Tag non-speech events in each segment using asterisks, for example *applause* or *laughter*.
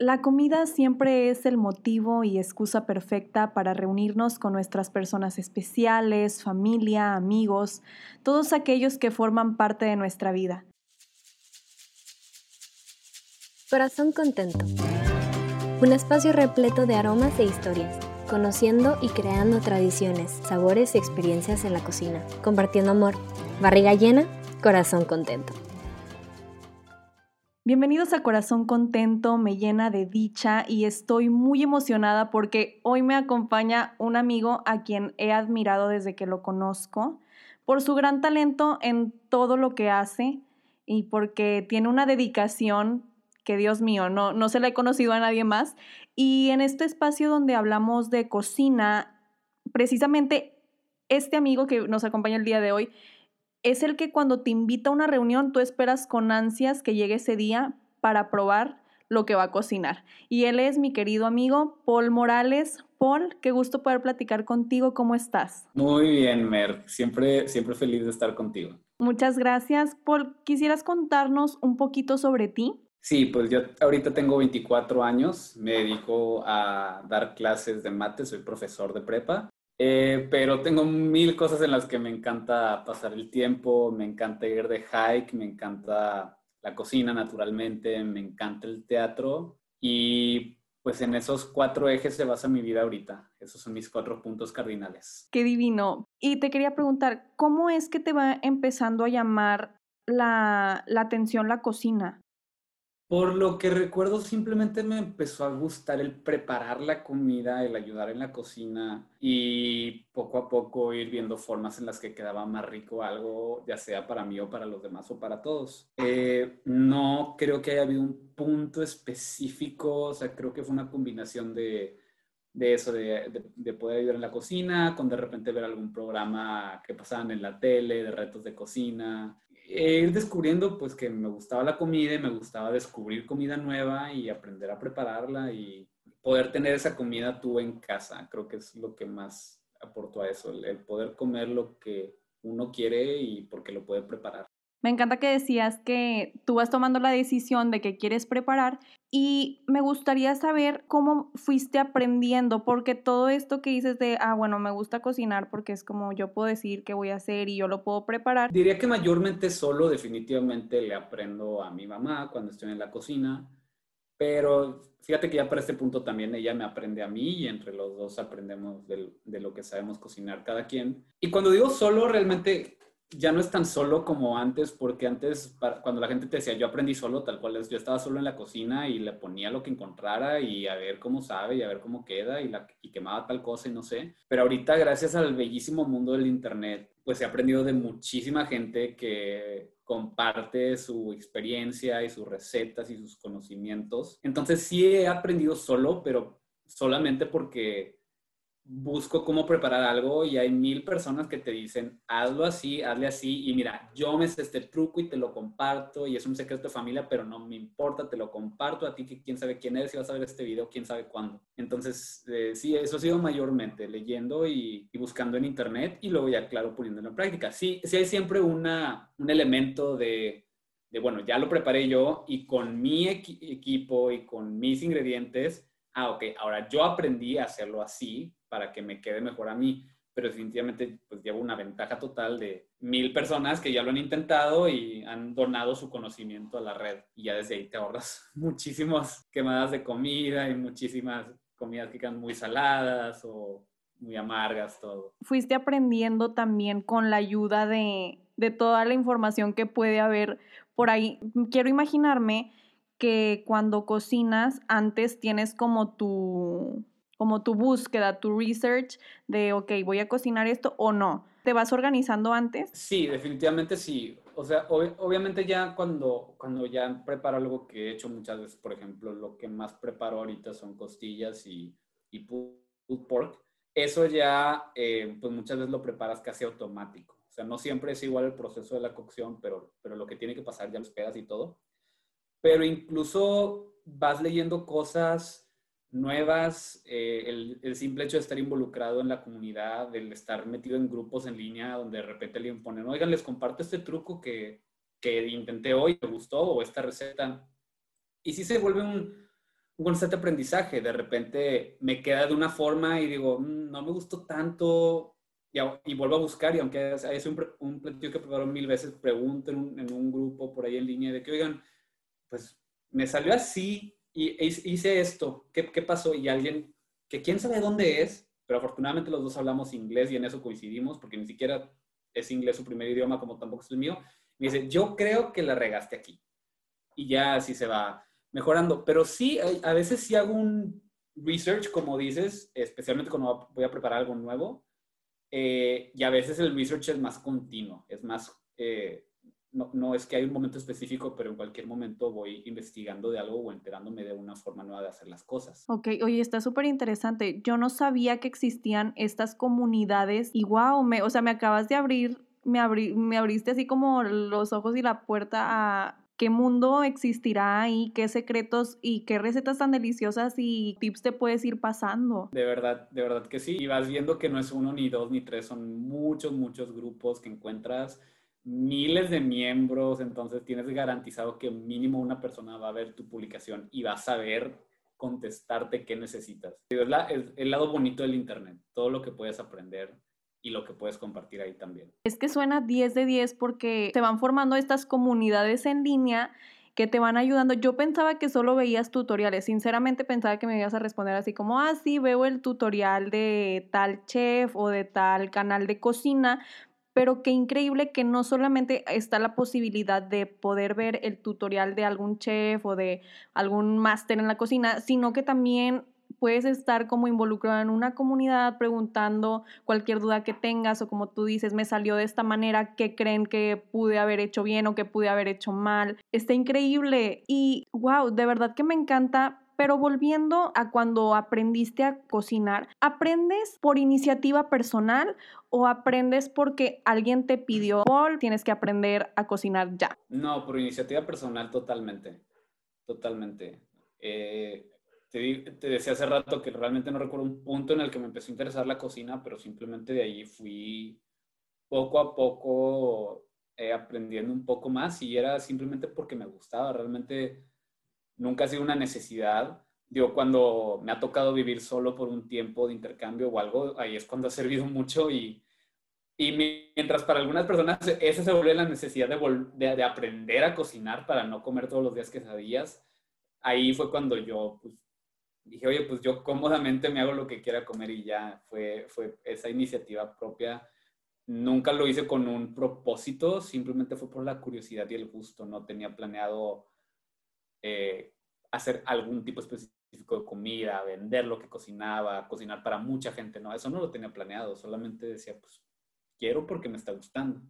La comida siempre es el motivo y excusa perfecta para reunirnos con nuestras personas especiales, familia, amigos, todos aquellos que forman parte de nuestra vida. Corazón Contento. Un espacio repleto de aromas e historias, conociendo y creando tradiciones, sabores y experiencias en la cocina, compartiendo amor. Barriga llena, corazón contento. Bienvenidos a Corazón Contento, me llena de dicha y estoy muy emocionada porque hoy me acompaña un amigo a quien he admirado desde que lo conozco por su gran talento en todo lo que hace y porque tiene una dedicación que Dios mío, no, no se la he conocido a nadie más. Y en este espacio donde hablamos de cocina, precisamente este amigo que nos acompaña el día de hoy es el que cuando te invita a una reunión tú esperas con ansias que llegue ese día para probar lo que va a cocinar. Y él es mi querido amigo Paul Morales. Paul, qué gusto poder platicar contigo. ¿Cómo estás? Muy bien, Mer. Siempre, siempre feliz de estar contigo. Muchas gracias. Paul, ¿quisieras contarnos un poquito sobre ti? Sí, pues yo ahorita tengo 24 años, me dedico a dar clases de mate, soy profesor de prepa eh, pero tengo mil cosas en las que me encanta pasar el tiempo, me encanta ir de hike, me encanta la cocina naturalmente, me encanta el teatro y pues en esos cuatro ejes se basa mi vida ahorita. Esos son mis cuatro puntos cardinales. Qué divino. Y te quería preguntar, ¿cómo es que te va empezando a llamar la, la atención la cocina? Por lo que recuerdo, simplemente me empezó a gustar el preparar la comida, el ayudar en la cocina y poco a poco ir viendo formas en las que quedaba más rico algo, ya sea para mí o para los demás o para todos. Eh, no creo que haya habido un punto específico, o sea, creo que fue una combinación de, de eso, de, de, poder ayudar en la cocina, con de repente ver algún programa que pasaban en la tele, de retos de cocina, ir descubriendo pues que me gustaba la comida y me gustaba descubrir comida nueva y aprender a prepararla y poder tener esa comida tú en casa. Creo que es lo que más aportó a eso, el poder comer lo que uno quiere y porque lo puede preparar. Me encanta que decías que tú vas tomando la decisión de que quieres preparar y me gustaría saber cómo fuiste aprendiendo, porque todo esto que dices de, ah, bueno, me gusta cocinar porque es como yo puedo decir qué voy a hacer y yo lo puedo preparar. Diría que mayormente solo definitivamente le aprendo a mi mamá cuando estoy en la cocina, pero fíjate que ya para este punto también ella me aprende a mí y entre los dos aprendemos de, de lo que sabemos cocinar cada quien. Y cuando digo solo, realmente ya no es tan solo como antes, porque antes, cuando la gente te decía, yo aprendí solo, tal cual es, yo estaba solo en la cocina y le ponía lo que encontrara y a ver cómo sabe y a ver cómo queda y, la, y quemaba tal cosa y no sé. Pero ahorita, gracias al bellísimo mundo del Internet, pues he aprendido de muchísima gente que comparte su experiencia y sus recetas y sus conocimientos. Entonces sí he aprendido solo, pero solamente porque busco cómo preparar algo y hay mil personas que te dicen, hazlo así, hazle así, y mira, yo me sé este truco y te lo comparto, y es un secreto de familia, pero no me importa, te lo comparto a ti, que quién sabe quién eres, si vas a ver este video, quién sabe cuándo. Entonces, eh, sí, eso ha sido mayormente, leyendo y, buscando en internet, y luego ya, claro, poniéndolo en práctica. Sí, sí hay siempre una, un elemento de, de, bueno, ya lo preparé yo, y con mi equipo y con mis ingredientes, ah, ok, ahora yo aprendí a hacerlo así, para que me quede mejor a mí. Pero definitivamente pues llevo una ventaja total de mil personas que ya lo han intentado y han donado su conocimiento a la red. Y ya desde ahí te ahorras *laughs* muchísimas quemadas de comida y muchísimas comidas que quedan muy saladas o muy amargas, todo. Fuiste aprendiendo también con la ayuda de, de toda la información que puede haber por ahí. Quiero imaginarme que cuando cocinas antes tienes como tu como tu búsqueda, tu research de, ok, voy a cocinar esto o no. ¿Te vas organizando antes? Sí, definitivamente sí. O sea, obviamente ya cuando, cuando ya preparo algo que he hecho muchas veces, por ejemplo, lo que más preparo ahorita son costillas y, y pork. Eso ya, eh, pues muchas veces lo preparas casi automático. O sea, no siempre es igual el proceso de la cocción, pero, pero lo que tiene que pasar ya lo esperas y todo. Pero incluso vas leyendo cosas nuevas, eh, el, el, simple hecho de estar involucrado en la comunidad, del estar metido en grupos en línea donde de repente le imponen, oigan, les comparto este truco que, que intenté hoy, me gustó, o esta receta. Y sí se vuelve un, un constante aprendizaje. De repente me queda de una forma y digo, mm, no me gustó tanto y, vuelvo a buscar y aunque es un, un platillo que preparo mil veces, pregunto en un, grupo por ahí en línea de que, oigan, pues me salió así y hice esto, ¿qué, qué pasó? Y alguien que quién sabe dónde es, pero afortunadamente los dos hablamos inglés y en eso coincidimos porque ni siquiera es inglés su primer idioma como tampoco es el mío. Me dice, yo creo que la regaste aquí. Y ya así se va mejorando. Pero sí, a veces sí hago un research, como dices, especialmente cuando voy a preparar algo nuevo. Eh, y a veces el research es más continuo, es más, eh, no, no, es que hay un momento específico, pero en cualquier momento voy investigando de algo o enterándome de una forma nueva de hacer las cosas. Ok, oye, está súper interesante. Yo no sabía que existían estas comunidades y wow, me, o sea, me acabas de abrir, me, abrí, me abriste así como los ojos y la puerta a qué mundo existirá ahí, qué secretos y qué recetas tan deliciosas y tips te puedes ir pasando. De verdad, de verdad que sí. Y vas viendo que no es uno, ni dos, ni tres, son muchos, muchos grupos que encuentras miles de miembros, entonces tienes garantizado que mínimo una persona va a ver tu publicación y va a saber contestarte qué necesitas. Es, la, es el lado bonito del Internet, todo lo que puedes aprender y lo que puedes compartir ahí también. Es que suena 10 de 10 porque se van formando estas comunidades en línea que te van ayudando. Yo pensaba que solo veías tutoriales, sinceramente pensaba que me ibas a responder así como, ah, sí, veo el tutorial de tal chef o de tal canal de cocina, pero qué increíble que no solamente está la posibilidad de poder ver el tutorial de algún chef o de algún máster en la cocina, sino que también puedes estar como involucrado en una comunidad preguntando cualquier duda que tengas o como tú dices, me salió de esta manera, ¿qué creen que pude haber hecho bien o que pude haber hecho mal? Está increíble y wow, de verdad que me encanta. Pero volviendo a cuando aprendiste a cocinar, ¿aprendes por iniciativa personal o aprendes porque alguien te pidió, tienes que aprender a cocinar ya? No, por iniciativa personal totalmente, totalmente. Eh, te, decía hace rato que realmente no recuerdo un punto en el que me empezó a interesar la cocina, pero simplemente de ahí fui poco a poco eh, aprendiendo un poco más y era simplemente porque me gustaba. Realmente nunca ha sido una necesidad. Digo, cuando me ha tocado vivir solo por un tiempo de intercambio o algo, ahí es cuando ha servido *laughs* mucho y, y mientras para algunas personas esa se vuelve la necesidad de, de, de, aprender a cocinar para no comer todos los días quesadillas, ahí fue cuando yo pues, dije, oye, pues yo cómodamente me hago lo que quiera comer y ya fue, fue esa iniciativa propia. Nunca lo hice con un propósito, simplemente fue por la curiosidad y el gusto. No tenía planeado eh, hacer algún tipo específico de comida, vender lo que cocinaba, cocinar para mucha gente. No, eso no lo tenía planeado. Solamente decía, pues quiero porque me está gustando.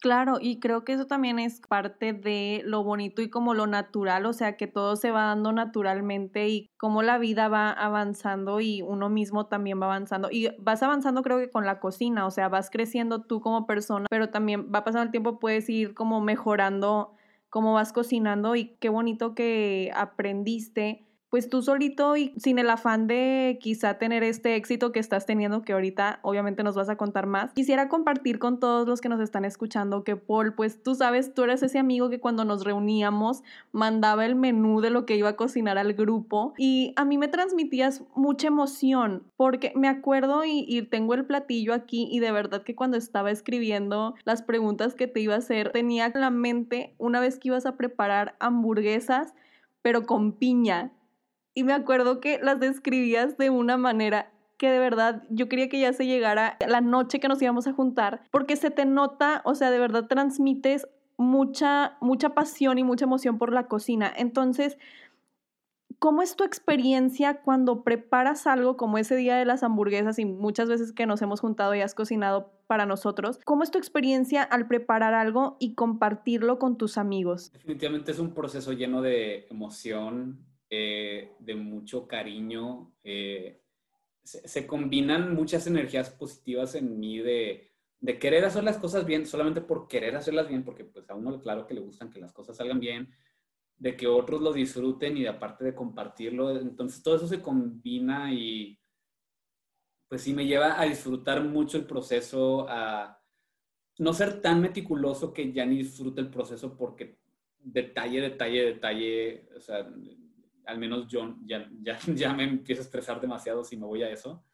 Claro, y creo que eso también es parte de lo bonito y como lo natural, o sea, que todo se va dando naturalmente y cómo la vida va avanzando y uno mismo también va avanzando. Y vas avanzando creo que con la cocina, o sea, vas creciendo tú como persona, pero también va pasando el tiempo, puedes ir como mejorando cómo vas cocinando y qué bonito que aprendiste pues tú solito y sin el afán de quizá tener este éxito que estás teniendo, que ahorita obviamente nos vas a contar más, quisiera compartir con todos los que nos están escuchando que Paul, pues tú sabes, tú eres ese amigo que cuando nos reuníamos mandaba el menú de lo que iba a cocinar al grupo y a mí me transmitías mucha emoción porque me acuerdo y, y tengo el platillo aquí y de verdad que cuando estaba escribiendo las preguntas que te iba a hacer, tenía en la mente una vez que ibas a preparar hamburguesas pero con piña y me acuerdo que las describías de una manera que de verdad yo quería que ya se llegara la noche que nos íbamos a juntar, porque se te nota, o sea, de verdad transmites mucha, mucha pasión y mucha emoción por la cocina. Entonces, ¿cómo es tu experiencia cuando preparas algo como ese día de las hamburguesas y muchas veces que nos hemos juntado y has cocinado para nosotros? ¿Cómo es tu experiencia al preparar algo y compartirlo con tus amigos? Definitivamente es un proceso lleno de emoción, eh, de mucho cariño. Eh, se, combinan muchas energías positivas en mí de, de, querer hacer las cosas bien, solamente por querer hacerlas bien, porque pues a uno claro que le gustan que las cosas salgan bien, de que otros lo disfruten y de aparte de compartirlo. Entonces todo eso se combina y pues sí me lleva a disfrutar mucho el proceso, a no ser tan meticuloso que ya ni disfrute el proceso porque detalle, detalle, detalle, o sea, al menos yo ya, ya, *laughs* ya me empiezo a estresar demasiado si me voy a eso,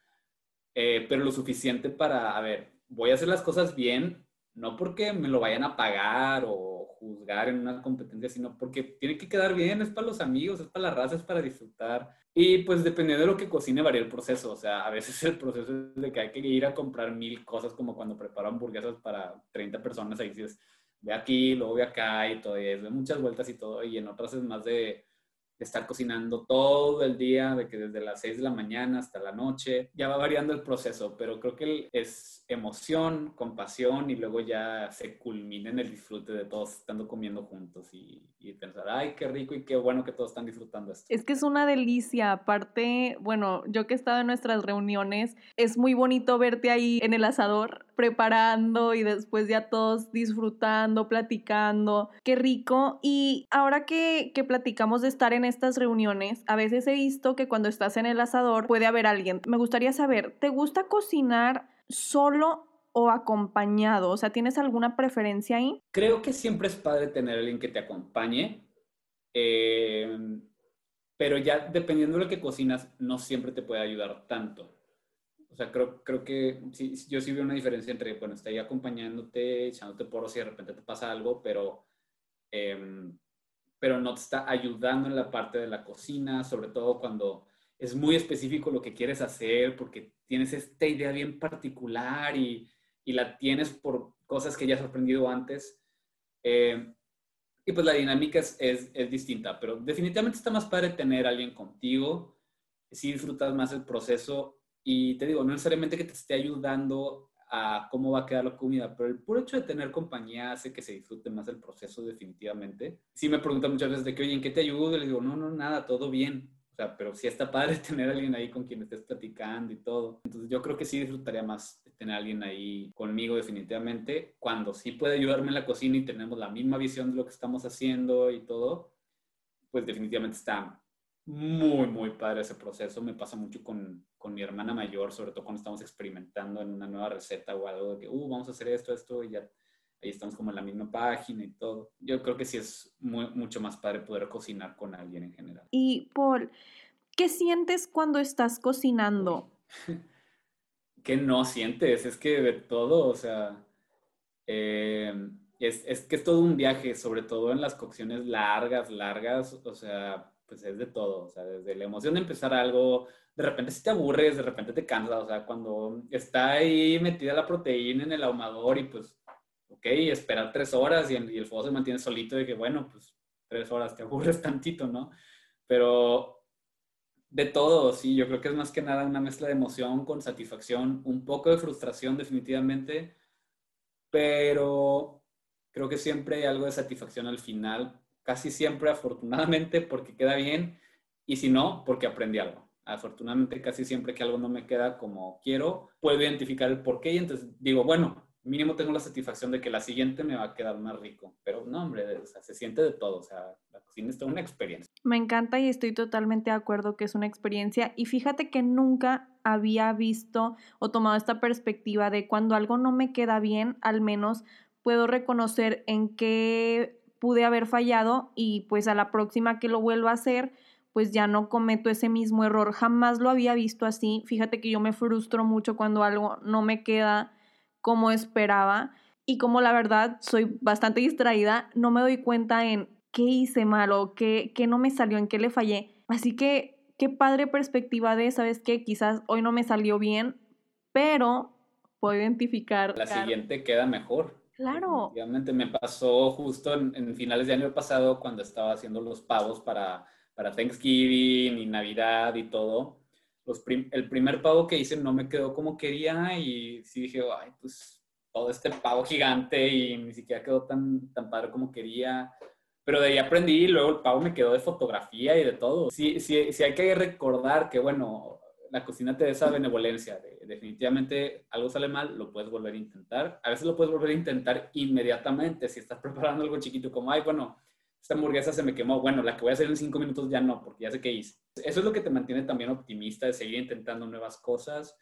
eh, pero lo suficiente para, a ver, voy a hacer las cosas bien, no porque me lo vayan a pagar o juzgar en una competencia, sino porque tiene que quedar bien, es para los amigos, es para la raza, es para disfrutar. Y pues dependiendo de lo que cocine varía el proceso, o sea, a veces *laughs* el proceso es de que hay que ir a comprar mil cosas como cuando preparo hamburguesas para 30 personas, ahí dices, ve aquí, luego ve acá y todo, es de muchas vueltas y todo, y en otras es más de estar cocinando todo el día, de que desde las 6 de la mañana hasta la noche, ya va variando el proceso, pero creo que es emoción, compasión y luego ya se culmina en el disfrute de todos estando comiendo juntos y, pensar, ay, qué rico y qué bueno que todos están disfrutando esto. Es que es una delicia, aparte, bueno, yo que he estado en nuestras reuniones, es muy bonito verte ahí en el asador preparando y después ya todos disfrutando, platicando, qué rico. Y ahora que, que platicamos de estar en estas reuniones, a veces he visto que cuando estás en el asador puede haber alguien. Me gustaría saber, ¿te gusta cocinar solo o acompañado? O sea, ¿tienes alguna preferencia ahí? Creo que siempre es padre tener alguien que te acompañe. Eh, pero ya dependiendo de lo que cocinas, no siempre te puede ayudar tanto. O sea, creo, creo que sí, yo sí veo una diferencia entre, bueno, está ahí acompañándote, echándote poros si de repente te pasa algo, pero eh, pero no te está ayudando en la parte de la cocina, sobre todo cuando es muy específico lo que quieres hacer, porque tienes esta idea bien particular y, y la tienes por cosas que ya has aprendido antes. Eh, y pues la dinámica es, es, es, distinta, pero definitivamente está más padre tener a alguien contigo, si disfrutas más el proceso y te digo, no necesariamente que te esté ayudando a cómo va a quedar la comida, pero el puro hecho de tener compañía hace que se disfrute más el proceso definitivamente. Sí me preguntan muchas veces de que, oye, ¿en qué te ayudo? Y le digo, no, no, nada, todo bien. O sea, pero sí está padre *laughs* tener a alguien ahí con quien estés platicando y todo. Entonces yo creo que sí disfrutaría más tener a alguien ahí conmigo definitivamente, cuando sí puede ayudarme en la cocina y tenemos la misma visión de lo que estamos haciendo y todo, pues definitivamente está muy, muy padre ese proceso. Me pasa mucho con, con, mi hermana mayor, sobre todo cuando estamos experimentando en una nueva receta o algo de que, uh, vamos a hacer esto, esto, y ya ahí estamos como en la misma página y todo. Yo creo que sí es muy, mucho más padre poder cocinar con alguien en general. Y Paul, ¿qué sientes cuando estás cocinando? *laughs* ¿Qué no sientes? Es que de todo, o sea, eh, es, es que es todo un viaje, sobre todo en las cocciones largas, largas, o sea, pues es de todo, o sea, desde la emoción de empezar algo, de repente si te aburres, de repente te cansas, o sea, cuando está ahí metida la proteína en el ahumador y pues, ok, esperar tres horas y, el fuego se mantiene solito de que, bueno, pues tres horas, te aburres *laughs* tantito, ¿no? Pero de todo, sí, yo creo que es más que nada una mezcla de emoción con satisfacción, un poco de frustración definitivamente, pero creo que siempre hay algo de satisfacción al final casi siempre afortunadamente porque queda bien y si no, porque aprendí algo. Afortunadamente casi siempre que algo no me queda como quiero, puedo identificar el por qué y entonces digo, bueno, mínimo tengo la satisfacción de que la siguiente me va a quedar más rico. Pero no, hombre, se siente de todo, o sea, la cocina es toda una experiencia. Me encanta y estoy totalmente de acuerdo que es una experiencia y fíjate que nunca había visto o tomado esta perspectiva de cuando algo no me queda bien, al menos puedo reconocer en qué pude haber fallado y pues a la próxima que lo vuelva a hacer, pues ya no cometo ese mismo error. Jamás lo había visto así. Fíjate que yo me frustro mucho cuando algo no me queda como esperaba y como la verdad soy bastante distraída, no me doy cuenta en qué hice mal o qué, qué no me salió, en qué le fallé. Así que qué padre perspectiva de, ¿sabes qué? Quizás hoy no me salió bien, pero puedo identificar. La siguiente queda mejor. Claro. Obviamente me pasó justo en, finales de año pasado cuando estaba haciendo los pavos para, para Thanksgiving y Navidad y todo. Los el primer pavo que hice no me quedó como quería y sí dije, ay, pues todo este pavo gigante y ni siquiera quedó tan, tan padre como quería. Pero de ahí aprendí y luego el pavo me quedó de fotografía y de todo. Sí, sí, sí hay que recordar que, bueno, la cocina te da esa benevolencia. De, definitivamente algo sale mal, lo puedes volver a intentar. A veces lo puedes volver a intentar inmediatamente. Si estás *laughs* preparando algo chiquito como, ay, bueno, esta hamburguesa se me quemó. Bueno, la que voy a hacer en cinco minutos ya no, porque ya sé qué hice. Eso es lo que te mantiene también optimista, de seguir intentando nuevas cosas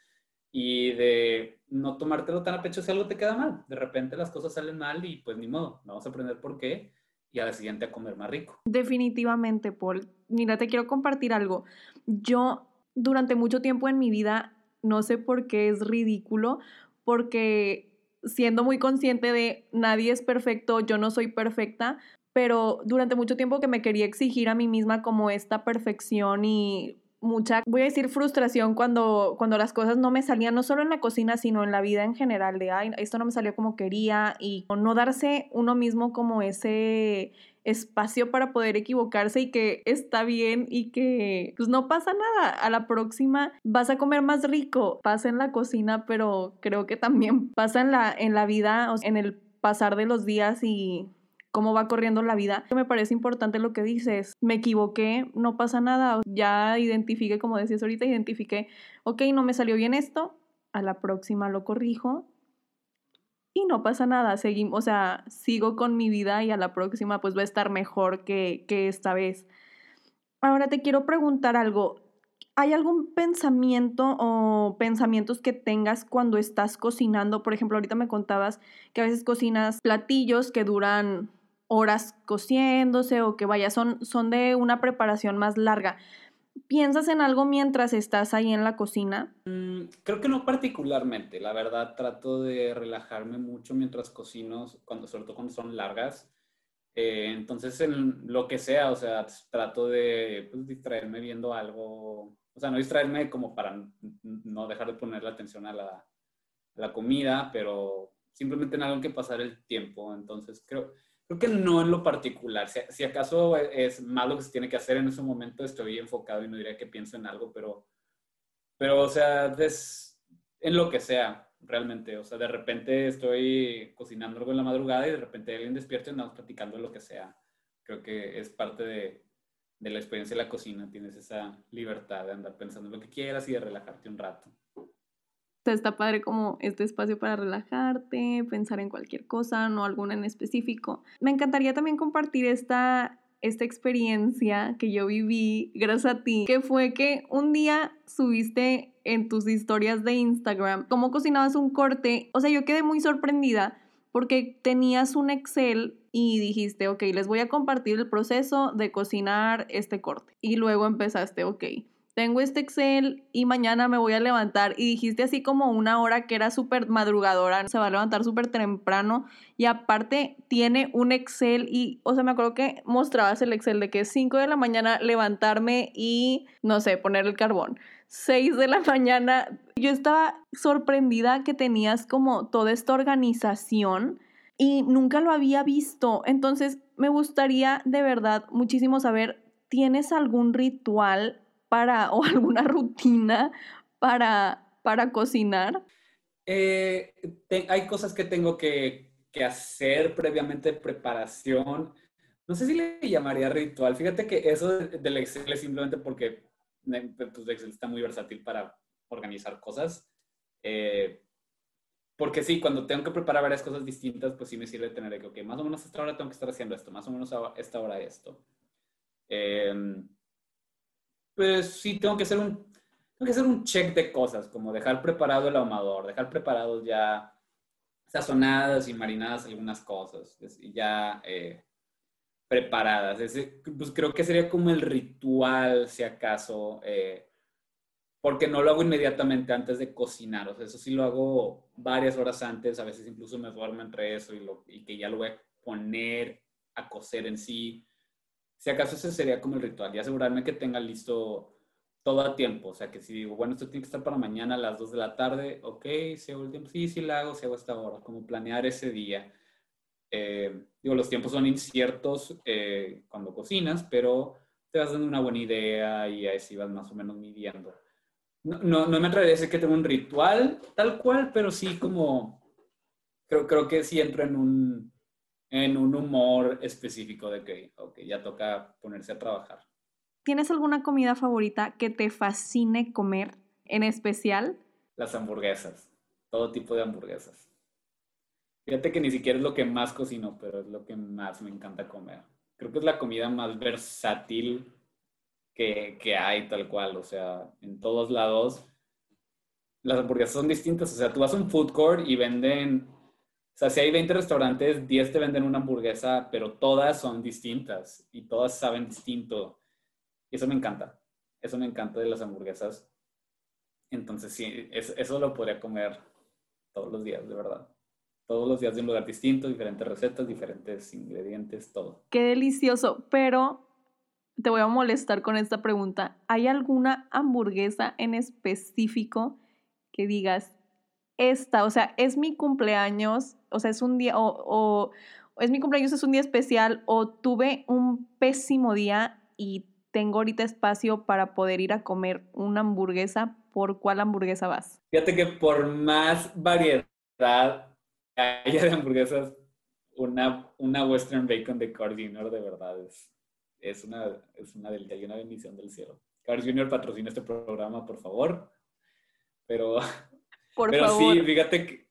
y de no tomártelo tan a pecho si algo te queda mal. De repente las cosas salen mal y pues ni modo, vamos a aprender por qué y a la siguiente a comer más rico. Definitivamente, Paul. Mira, te quiero compartir algo. Yo durante mucho tiempo en mi vida, no sé por qué es ridículo, porque siendo muy consciente de nadie es perfecto, yo no soy perfecta, pero durante mucho tiempo que me quería exigir a mí misma como esta perfección y mucha, voy a decir, frustración cuando, cuando las cosas no me salían, no solo en la cocina, sino en la vida en general, de, ay, esto no me salió como quería y no darse uno mismo como ese espacio para poder equivocarse y que está bien y que pues no pasa nada. A la próxima vas a comer más rico. Pasa en la cocina, pero creo que también pasa en la, en la vida, en el pasar de los días y cómo va corriendo la vida. Me parece importante lo que dices. Me equivoqué, no pasa nada. Ya identifiqué, como decías ahorita, identifiqué, ok, no me salió bien esto, a la próxima lo corrijo y no pasa nada. Seguimos, o sea, sigo con mi vida y a la próxima pues va a estar mejor que, que esta vez. Ahora te quiero preguntar algo. ¿Hay algún pensamiento o pensamientos que tengas cuando estás cocinando? Por ejemplo, ahorita me contabas que a veces cocinas platillos que duran horas cociéndose o que vaya, son, son de una preparación más larga. ¿Piensas en algo mientras estás ahí en la cocina? Mm, creo que no particularmente. La verdad, trato de relajarme mucho mientras cocino, cuando, sobre todo cuando son largas. Eh, entonces, en lo que sea, o sea, trato de pues, distraerme viendo algo. O sea, no distraerme como para no dejar de poner la atención a la, a la comida, pero simplemente en algo que pasar el tiempo. Entonces, creo, Creo que no en lo particular. Si, acaso es más lo que se tiene que hacer en ese momento, estoy enfocado y no diría que pienso en algo, pero, pero o sea, es en lo que sea, realmente. O sea, de repente estoy cocinando algo en la madrugada y de repente alguien despierta y andamos platicando lo que sea. Creo que es parte de, de la experiencia de la cocina. Tienes esa libertad de andar pensando en lo que quieras y de relajarte un rato está padre como este espacio para relajarte, pensar en cualquier cosa, no alguna en específico. Me encantaría también compartir esta, esta experiencia que yo viví gracias a ti, que fue que un día subiste en tus historias de Instagram cómo cocinabas un corte. O sea, yo quedé muy sorprendida porque tenías un Excel y dijiste, ok, les voy a compartir el proceso de cocinar este corte. Y luego empezaste, ok, tengo este Excel y mañana me voy a levantar y dijiste así como una hora que era súper madrugadora, se va a levantar súper temprano y aparte tiene un Excel y, o sea, me acuerdo que mostrabas el Excel de que es 5 de la mañana levantarme y, no sé, poner el carbón. 6 de la *laughs* mañana, yo estaba sorprendida que tenías como toda esta organización y nunca lo había visto. Entonces, me gustaría de verdad muchísimo saber, ¿tienes algún ritual para o *laughs* alguna rutina para, para cocinar? Eh, hay cosas que tengo que, que hacer previamente, preparación. No sé si le llamaría ritual. Fíjate que eso del Excel es simplemente porque pues, Excel está muy versátil para organizar cosas. Eh, porque sí, cuando tengo que preparar varias cosas distintas, pues sí me sirve tener que, ok, más o menos esta hora tengo que estar haciendo esto, más o menos a esta hora esto. Eh, pues sí, tengo que hacer un, tengo que hacer un check de cosas, como dejar preparado el ahumador, dejar preparados ya sazonadas y marinadas algunas cosas, y ya eh, preparadas. pues creo que sería como el ritual, si acaso, eh, porque no lo hago inmediatamente antes de cocinar, o sea, eso sí lo hago varias horas antes, a veces incluso me duermo entre eso y, lo, y que ya lo voy a poner a cocer en sí si acaso ese sería como el ritual y asegurarme que tenga listo todo a tiempo. O sea, que si digo, bueno, esto tiene que estar para mañana a las 2 de la tarde, ok, si hago el tiempo, sí, sí la hago, si hago esta hora, como planear ese día. Eh, digo, los tiempos son inciertos eh, cuando cocinas, pero te vas dando una buena idea y así vas más o menos midiendo. No, no, no me atrevería a decir que tengo un ritual tal cual, pero sí como, creo, creo que sí entro en un, en un humor específico de que, ok, ya toca ponerse a trabajar. ¿Tienes alguna comida favorita que te fascine comer en especial? Las hamburguesas, todo tipo de hamburguesas. Fíjate que ni siquiera es lo que más cocino, pero es lo que más me encanta comer. Creo que es la comida más versátil que, que hay tal cual, o sea, en todos lados las hamburguesas son distintas. O sea, tú vas a un food court y venden O sea, si hay 20 restaurantes, 10 te venden una hamburguesa, pero todas son distintas y todas saben distinto. Y eso me encanta. Eso me encanta de las hamburguesas. Entonces, sí, eso lo podría comer todos los días, de verdad. Todos los días de un lugar distinto, diferentes recetas, diferentes ingredientes, todo. Qué delicioso, pero te voy a molestar con esta pregunta. ¿Hay alguna hamburguesa en específico que digas, esta, o sea, es mi cumpleaños, o sea, es un día, o, es mi cumpleaños, es un día especial, o tuve un pésimo día y tengo ahorita espacio para poder ir a comer una hamburguesa, ¿por cuál hamburguesa vas? Fíjate que por más variedad haya de hamburguesas, una, una Western Bacon de Carl Jr. de verdad es, es, una, es una una bendición del cielo. Carl Jr. patrocina este programa, por favor. Pero *laughs* Pero sí, fíjate que,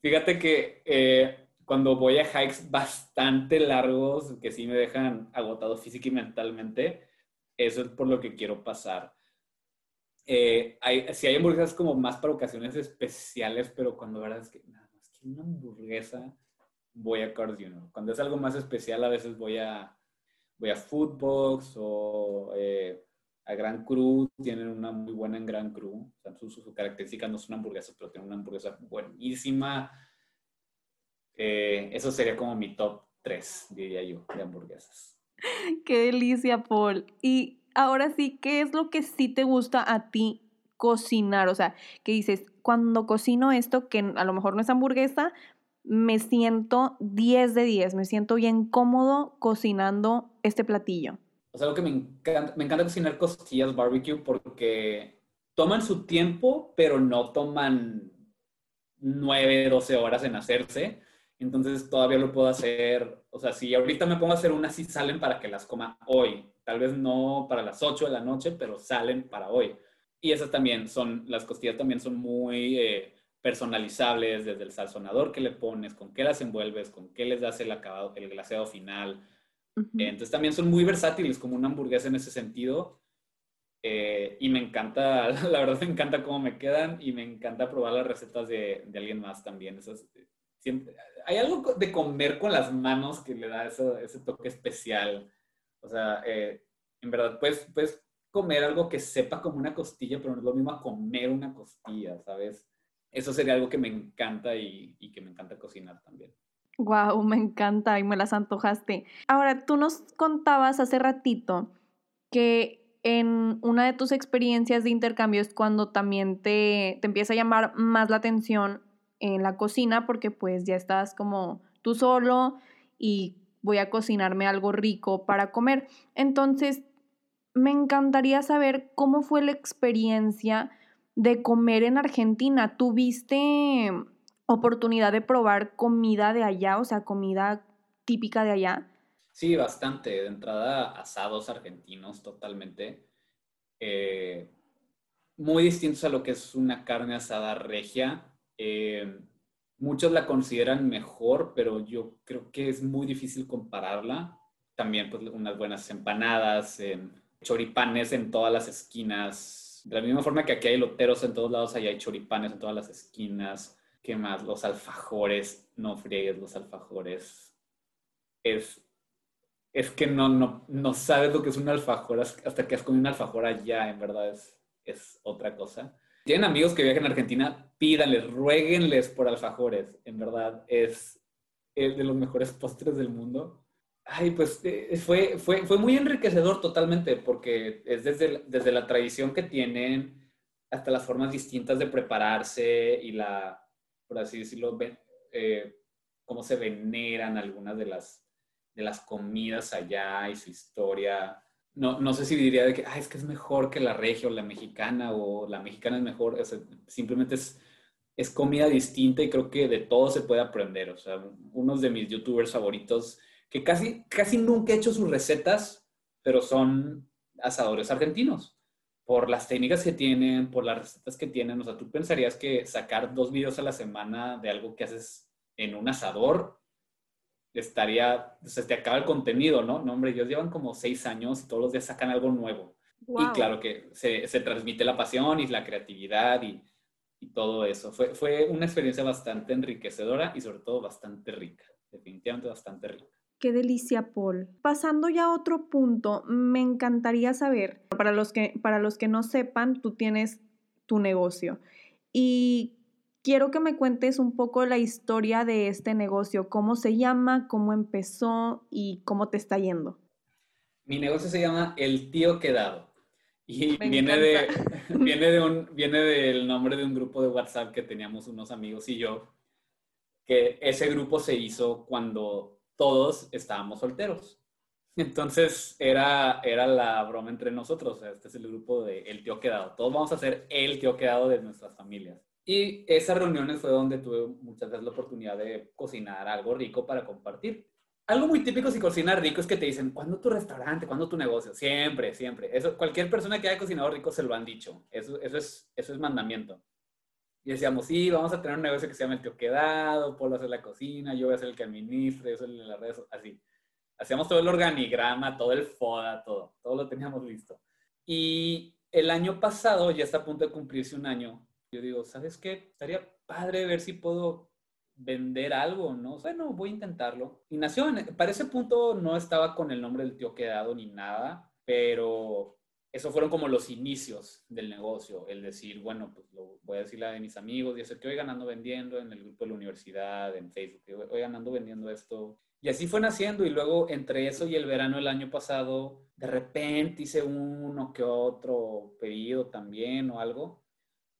fíjate que eh, cuando voy a hikes bastante largos, que sí me dejan agotado física y mentalmente, eso es por lo que quiero pasar. Eh, hay, si hay hamburguesas como más para ocasiones especiales, pero cuando verdad es que nada más que una hamburguesa, voy a Carl Jr. Cuando es algo más especial, a veces voy a, voy a Foodbox o eh, a Gran Cru, tienen una muy buena en Gran Cru. O sea, sus, características no son hamburguesas, pero tienen una hamburguesa buenísima. Eh, eso sería como mi top 3, diría yo, de hamburguesas. Qué delicia, Paul. Y ahora sí, ¿qué es lo que sí te gusta a ti cocinar? O sea, que dices, cuando cocino esto, que a lo mejor no es hamburguesa, me siento 10 de 10, me siento bien cómodo cocinando este platillo. O sea, algo que me encanta, me encanta cocinar costillas barbecue porque toman su tiempo, pero no toman 9, 12 horas en hacerse. Entonces todavía lo puedo hacer. O sea, si ahorita me pongo a hacer unas, sí salen para que las coma hoy. Tal vez no para las 8 de la noche, pero salen para hoy. Y esas también son, las costillas también son muy eh, personalizables, desde el sazonador que le pones, con qué las envuelves, con qué les das el acabado, el glaseado final entonces también son muy versátiles como una hamburguesa en ese sentido. Eh, y me encanta, *laughs* la verdad me encanta cómo me quedan y me encanta probar las recetas de, de alguien más también. siempre, hay algo de comer con las manos que le da ese toque especial. O sea, eh, en verdad, puedes, puedes comer algo que sepa como una costilla, pero no es lo mismo a comer una costilla, ¿sabes? Eso sería algo que me encanta y, y que me encanta cocinar también. Wow, me encanta y me las antojaste. Ahora, tú nos contabas hace ratito que en una de tus experiencias de intercambio es cuando también te, te empieza a llamar más la atención en la cocina porque pues ya estás como tú solo y voy a cocinarme algo rico para comer. Entonces, me encantaría saber cómo fue la experiencia de comer en Argentina. ¿Tuviste oportunidad de probar comida de allá, o sea, comida típica de allá? Sí, bastante. De entrada, asados argentinos totalmente. Eh, muy distintos a lo que es una carne asada regia. Eh, muchos la consideran mejor, pero yo creo que es muy difícil compararla. También pues unas buenas empanadas, choripanes en todas las esquinas. De la misma forma que aquí hay loteros en todos lados, allá hay choripanes en todas las esquinas ¿Qué más? Los alfajores, no friegues los alfajores. Es, es que no, no, no sabes lo que es un alfajor hasta que has comido un alfajor allá, en verdad es, es otra cosa. Tienen amigos que viajan a Argentina, pídanles, rueguenles por alfajores. En verdad es, es de los mejores postres del mundo. Ay, pues eh, fue, fue, fue muy enriquecedor totalmente porque es desde, desde la tradición que tienen hasta las formas distintas de prepararse y la, por así decirlo, eh, cómo se veneran algunas de las, de las comidas allá y su historia. No, no sé si diría de que es que es mejor que la regia o la mexicana o la mexicana es mejor. simplemente es, es comida distinta y creo que de todo se puede aprender. O sea, unos de mis youtubers favoritos que casi, casi nunca he hecho sus recetas, pero son asadores argentinos por las técnicas que tienen, por las recetas que tienen. O sea, tú pensarías que sacar dos videos a la semana de algo que haces en un asador estaría, se te acaba el contenido, ¿no? No, hombre, ellos llevan como seis años y todos los días sacan algo nuevo. Y claro que se, se, transmite la pasión y la creatividad y y todo eso. Fue, fue una experiencia bastante enriquecedora y sobre todo bastante rica, definitivamente bastante rica. Qué delicia, Paul. Pasando ya a otro punto, me encantaría saber, para los que, para los que no sepan, tú tienes tu negocio y quiero que me cuentes un poco la historia de este negocio, cómo se llama, cómo empezó y cómo te está yendo. Mi negocio se llama El Tío Quedado. Y viene, de, *laughs* viene, de un, viene del nombre de un grupo de WhatsApp que teníamos unos amigos y yo, que ese grupo se hizo cuando todos estábamos solteros. Entonces era, era la broma entre nosotros. Este es el grupo de El Tío Quedado. Todos vamos a ser el Tío Quedado de nuestras familias. Y esas reuniones fue donde tuve muchas veces la oportunidad de cocinar algo rico para compartir algo muy típico si cocinas rico es que te dicen, ¿cuándo tu restaurante? ¿Cuándo tu negocio? Siempre, siempre. Eso, cualquier persona que haya cocinado rico se lo han dicho. Eso, eso, es, eso es mandamiento. Y decíamos, sí, vamos a tener un negocio que se llama El Tío Quedado, Polo hacer la cocina, yo voy a ser el que administre, eso en las redes, así. Hacíamos todo el organigrama, todo el FODA, todo. Todo lo teníamos listo. Y el año pasado, ya está a punto de cumplirse un año, yo digo, ¿sabes qué? Estaría padre ver si puedo vender algo, ¿no? Bueno, voy a intentarlo. Y nació, para ese punto no estaba con el nombre del tío quedado ni nada, pero eso fueron como los inicios del negocio, el decir, bueno, pues lo voy a decirle a mis amigos y hacer que hoy ganando vendiendo en el grupo de la universidad, en Facebook, hoy ganando vendiendo esto. Y así fue naciendo y luego entre eso y el verano del año pasado, de repente hice uno que otro pedido también o algo.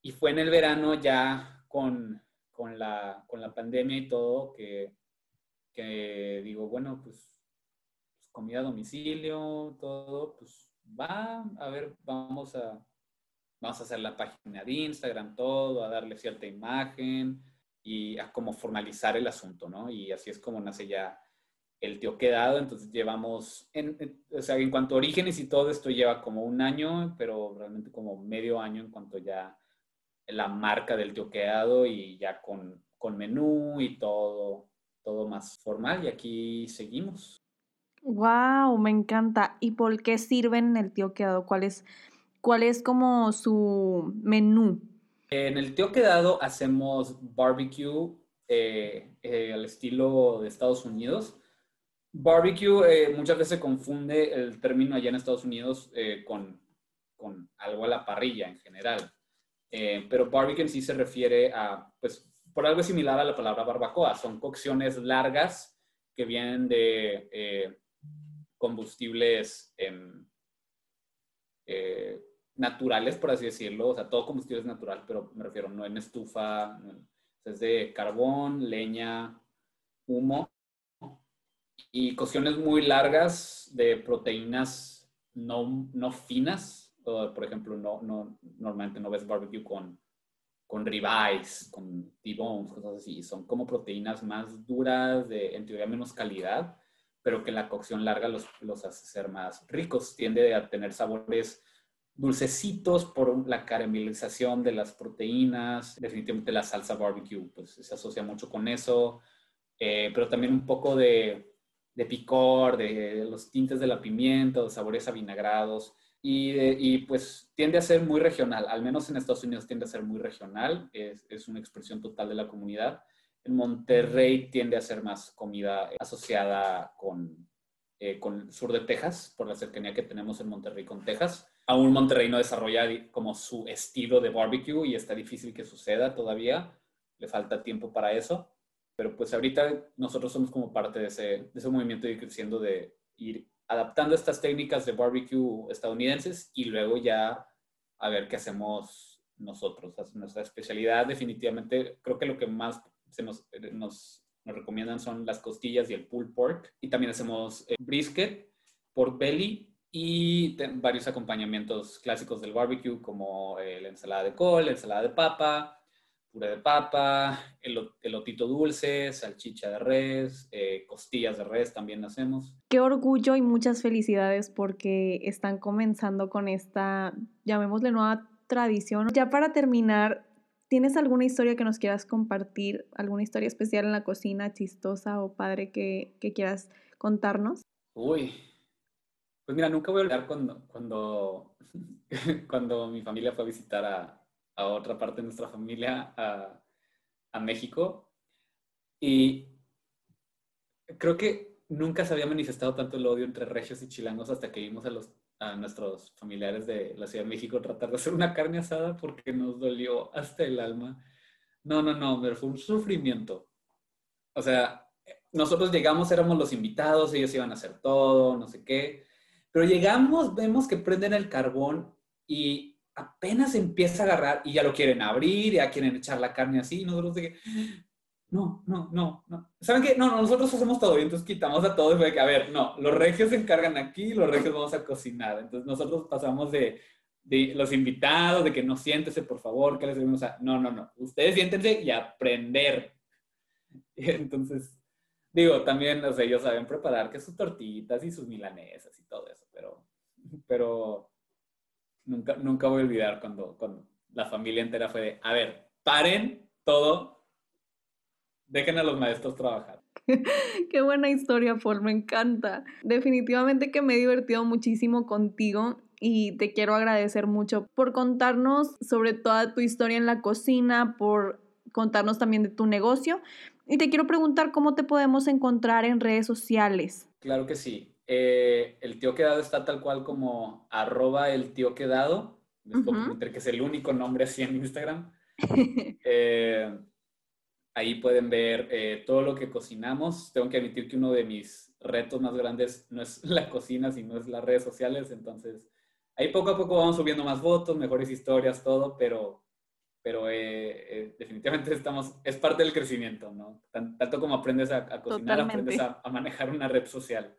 Y fue en el verano ya con con la, con la pandemia y todo, que, que digo, bueno, pues, pues, comida a domicilio, todo, pues va, a ver, vamos a, vamos a hacer la página de Instagram, todo, a darle cierta imagen y a como formalizar el asunto, ¿no? Y así es como nace ya el tío quedado, entonces llevamos, en, o sea, en cuanto a orígenes y todo esto lleva como un año, pero realmente como medio año en cuanto ya la marca del quedado y ya con, con menú y todo, todo más formal. Y aquí seguimos. ¡Wow! Me encanta. ¿Y por qué sirven el tío quedado? ¿Cuál es, cuál es como su menú? En el tío quedado hacemos barbecue eh, eh, al estilo de Estados Unidos. Barbecue eh, muchas veces confunde el término allá en Estados Unidos con, con algo a la parrilla en general. Eh, pero barbecue en sí se refiere a, pues, por algo similar a la palabra barbacoa. Son cocciones largas que vienen de eh, combustibles em, eh, naturales, por así decirlo. O sea, todo combustible es natural, pero me refiero no en estufa. es de carbón, leña, humo. Y cocciones muy largas de proteínas no, no finas, por ejemplo, no, no, normalmente no ves barbecue con, con ribeyes, con T-bones, cosas así. Son como proteínas más duras, de, en teoría menos calidad, pero que en la cocción larga los, los hace ser más ricos. Tiende a tener sabores dulcecitos por la caramelización de las proteínas. Definitivamente la salsa barbecue pues, se asocia mucho con eso, eh, pero también un poco de, de picor, de los tintes de la pimienta, de sabores avinagrados. Y, pues tiende a ser muy regional, al menos en Estados Unidos tiende a ser muy regional, es, es, una expresión total de la comunidad. En Monterrey tiende a ser más comida asociada con, eh, con el sur de Texas, por la cercanía que tenemos en Monterrey con Texas. Aún Monterrey no desarrolla como su estilo de barbecue y está difícil que suceda todavía, le falta tiempo para eso, pero pues ahorita nosotros somos como parte de ese, de ese movimiento ir creciendo de ir adaptando estas técnicas de barbecue estadounidenses y luego ya a ver qué hacemos nosotros. nuestra especialidad definitivamente, creo que lo que más se nos, nos, recomiendan son las costillas y el pulled pork. Y también hacemos eh, brisket, pork belly y varios acompañamientos clásicos del barbecue como eh, la ensalada de col, la ensalada de papa, puré de papa, el, elotito dulce, salchicha de res, eh, costillas de res también hacemos. Qué orgullo y muchas felicidades porque están comenzando con esta, llamémosle nueva tradición. Ya para terminar, ¿tienes alguna historia que nos quieras compartir? ¿Alguna historia especial en la cocina, chistosa o padre que, quieras contarnos? Uy, pues mira, nunca voy a olvidar cuando, cuando, *laughs* cuando mi familia fue a visitar a, a otra parte de nuestra familia, a, a México. Y creo que nunca se había manifestado tanto el odio entre regios y chilangos hasta que vimos a, los, a nuestros familiares de la Ciudad de México tratar de hacer una carne asada porque nos dolió hasta el alma. No, no, no, pero fue un sufrimiento. O sea, nosotros llegamos, éramos los invitados, ellos iban a hacer todo, no sé qué. Pero llegamos, vemos que prenden el carbón y apenas empieza a agarrar y ya lo quieren abrir, ya quieren echar la carne así. Y nosotros de que, no, no, no, no. ¿Saben qué? No, nosotros hacemos todo y entonces quitamos a todos. De que, a ver, no, los regios se encargan aquí, los regios vamos a cocinar. Entonces nosotros pasamos de, de los invitados, de que no siéntese, por favor, que les debemos a... No, no, no. Ustedes siéntense y aprender. *laughs* entonces, digo, también, o sea, ellos saben preparar que sus tortitas y sus milanesas y todo eso, pero, pero nunca, nunca voy a olvidar cuando, cuando la familia entera fue de, a ver, paren todo, dejen a los maestros trabajar. *laughs* Qué buena historia, Paul, me encanta. Definitivamente que me he divertido muchísimo contigo y te quiero agradecer mucho por contarnos sobre toda tu historia en la cocina, por contarnos también de tu negocio. Y te quiero preguntar cómo te podemos encontrar en redes sociales. Claro que sí. Eh, el tío quedado está tal cual como arroba el tío quedado. que es el único nombre así en Instagram. *laughs* Eh, ahí pueden ver eh, todo lo que cocinamos. Tengo que admitir que uno de mis retos más grandes no es *laughs* la cocina, sino es las redes sociales. Entonces, ahí poco a poco vamos subiendo más fotos, mejores historias, todo, pero pero eh, eh, definitivamente estamos, es parte del crecimiento, ¿no? Tanto como aprendes a, cocinar, aprendes a, manejar una red social.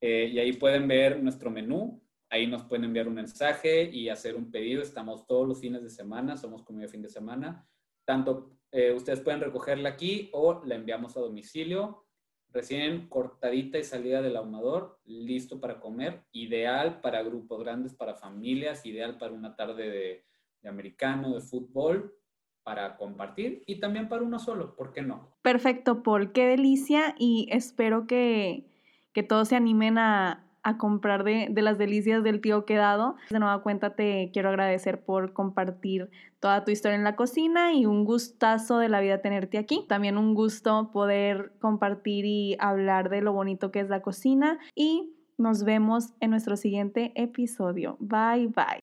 Eh, y ahí pueden ver nuestro menú, ahí nos pueden enviar un mensaje y hacer un pedido. Estamos todos los fines de semana, somos comida fin de semana. Tanto ustedes pueden recogerla aquí o la enviamos a domicilio, recién cortadita y salida del ahumador, listo para comer, ideal para grupos grandes, para familias, ideal para una tarde de de americano, de fútbol, para compartir y también para uno solo, ¿por qué no? Perfecto, Paul, qué delicia y espero que, que todos se animen a, a comprar de, de, las delicias del tío quedado. De nueva cuenta te quiero agradecer por compartir toda tu historia en la cocina y un gustazo de la vida tenerte aquí. También un gusto poder compartir y hablar de lo bonito que es la cocina y nos vemos en nuestro siguiente episodio. Bye bye.